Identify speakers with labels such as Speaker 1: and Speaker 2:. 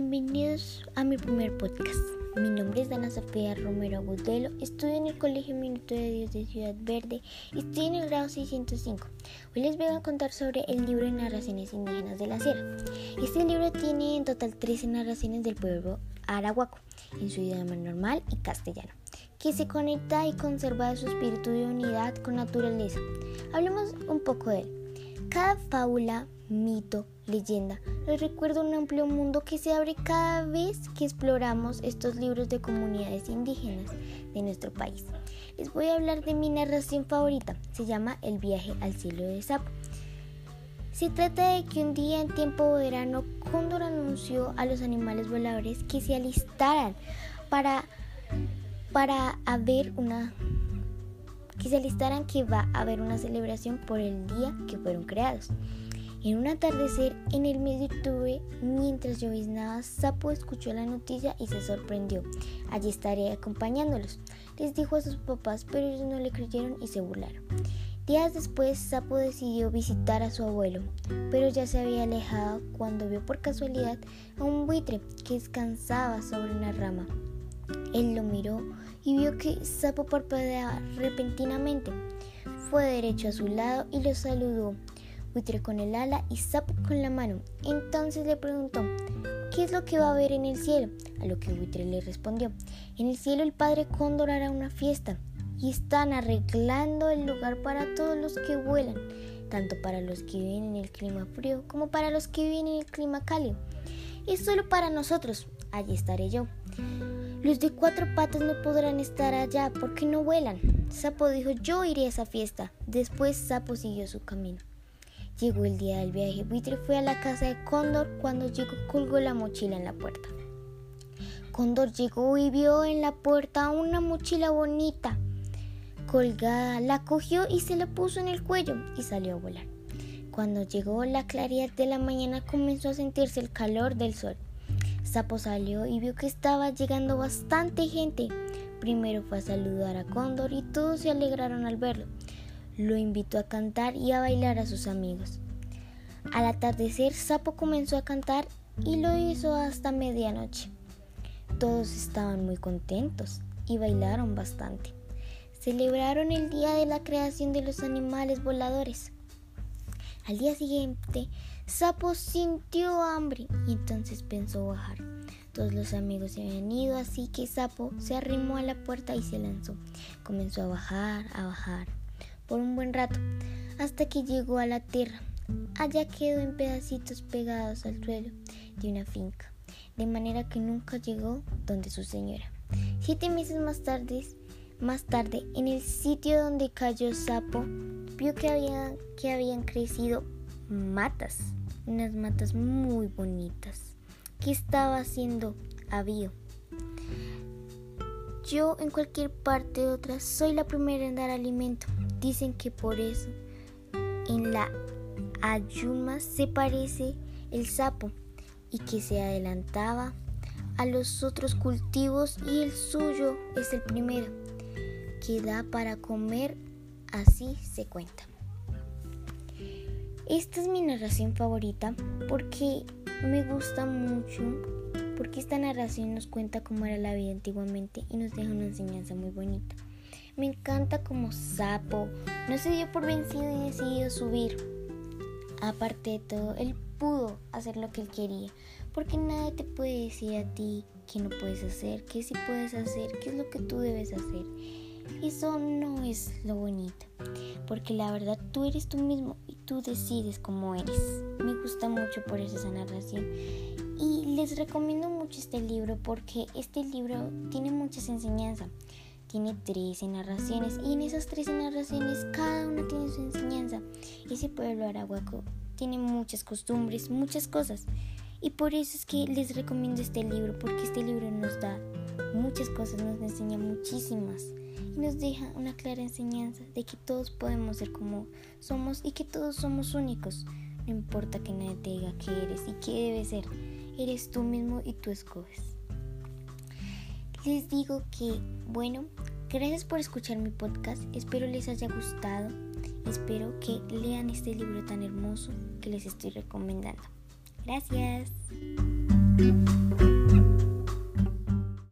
Speaker 1: Bienvenidos a mi primer podcast. Mi nombre es Dana Sofía Romero Agudelo, estudio en el Colegio Minuto de Dios de Ciudad Verde y estoy en el grado 605. Hoy les voy a contar sobre el libro de narraciones indígenas de la sierra. Este libro tiene en total 13 narraciones del pueblo arahuaco, en su idioma normal y castellano, que se conecta y conserva su espíritu de unidad con naturaleza. Hablemos un poco de él. Cada fábula, mito, leyenda nos recuerda un amplio mundo que se abre cada vez que exploramos estos libros de comunidades indígenas de nuestro país. Les voy a hablar de mi narración favorita, se llama El viaje al cielo de Sapo. Se trata de que un día en tiempo de verano Cóndor anunció a los animales voladores que se alistaran para, para haber una que se alistaran que va a haber una celebración por el día que fueron creados. En un atardecer en el mes de octubre, mientras lloviznaba, Sapo escuchó la noticia y se sorprendió. Allí estaré acompañándolos, les dijo a sus papás, pero ellos no le creyeron y se burlaron. Días después, Sapo decidió visitar a su abuelo, pero ya se había alejado cuando vio por casualidad a un buitre que descansaba sobre una rama. Él lo miró y vio que Sapo parpadeaba repentinamente. Fue derecho a su lado y lo saludó buitre con el ala y sapo con la mano. Entonces le preguntó, ¿qué es lo que va a haber en el cielo? A lo que buitre le respondió, en el cielo el padre cóndor hará una fiesta y están arreglando el lugar para todos los que vuelan, tanto para los que viven en el clima frío como para los que viven en el clima cálido. Es solo para nosotros, allí estaré yo. Los de cuatro patas no podrán estar allá porque no vuelan. Sapo dijo, yo iré a esa fiesta. Después Sapo siguió su camino. Llegó el día del viaje. Buitre fue a la casa de Cóndor. Cuando llegó, colgó la mochila en la puerta. Cóndor llegó y vio en la puerta una mochila bonita colgada. La cogió y se la puso en el cuello y salió a volar. Cuando llegó la claridad de la mañana comenzó a sentirse el calor del sol. Sapo salió y vio que estaba llegando bastante gente. Primero fue a saludar a Cóndor y todos se alegraron al verlo lo invitó a cantar y a bailar a sus amigos. Al atardecer, Sapo comenzó a cantar y lo hizo hasta medianoche. Todos estaban muy contentos y bailaron bastante. Celebraron el día de la creación de los animales voladores. Al día siguiente, Sapo sintió hambre y entonces pensó bajar. Todos los amigos se habían ido, así que Sapo se arrimó a la puerta y se lanzó. Comenzó a bajar, a bajar por un buen rato, hasta que llegó a la tierra. Allá quedó en pedacitos pegados al suelo de una finca, de manera que nunca llegó donde su señora. Siete meses más tarde, más tarde, en el sitio donde cayó Sapo, vio que, había, que habían crecido matas, unas matas muy bonitas, que estaba haciendo avío. Yo en cualquier parte de otra soy la primera en dar alimento. Dicen que por eso en la ayuma se parece el sapo y que se adelantaba a los otros cultivos y el suyo es el primero que da para comer, así se cuenta. Esta es mi narración favorita porque me gusta mucho, porque esta narración nos cuenta cómo era la vida antiguamente y nos deja una enseñanza muy bonita. Me encanta como sapo. No se dio por vencido y decidió subir. Aparte de todo, él pudo hacer lo que él quería. Porque nadie te puede decir a ti que no puedes hacer, que sí puedes hacer, qué es lo que tú debes hacer. Eso no es lo bonito. Porque la verdad tú eres tú mismo y tú decides cómo eres. Me gusta mucho por esa narración. Y les recomiendo mucho este libro porque este libro tiene muchas enseñanzas tiene 13 narraciones y en esas 13 narraciones cada una tiene su enseñanza. Ese pueblo arahuaco tiene muchas costumbres, muchas cosas. Y por eso es que les recomiendo este libro, porque este libro nos da muchas cosas, nos enseña muchísimas y nos deja una clara enseñanza de que todos podemos ser como somos y que todos somos únicos. No importa que nadie te diga qué eres y qué debes ser, eres tú mismo y tú escoges les digo que, bueno, gracias por escuchar mi podcast, espero les haya gustado, espero que lean este libro tan hermoso que les estoy recomendando. Gracias.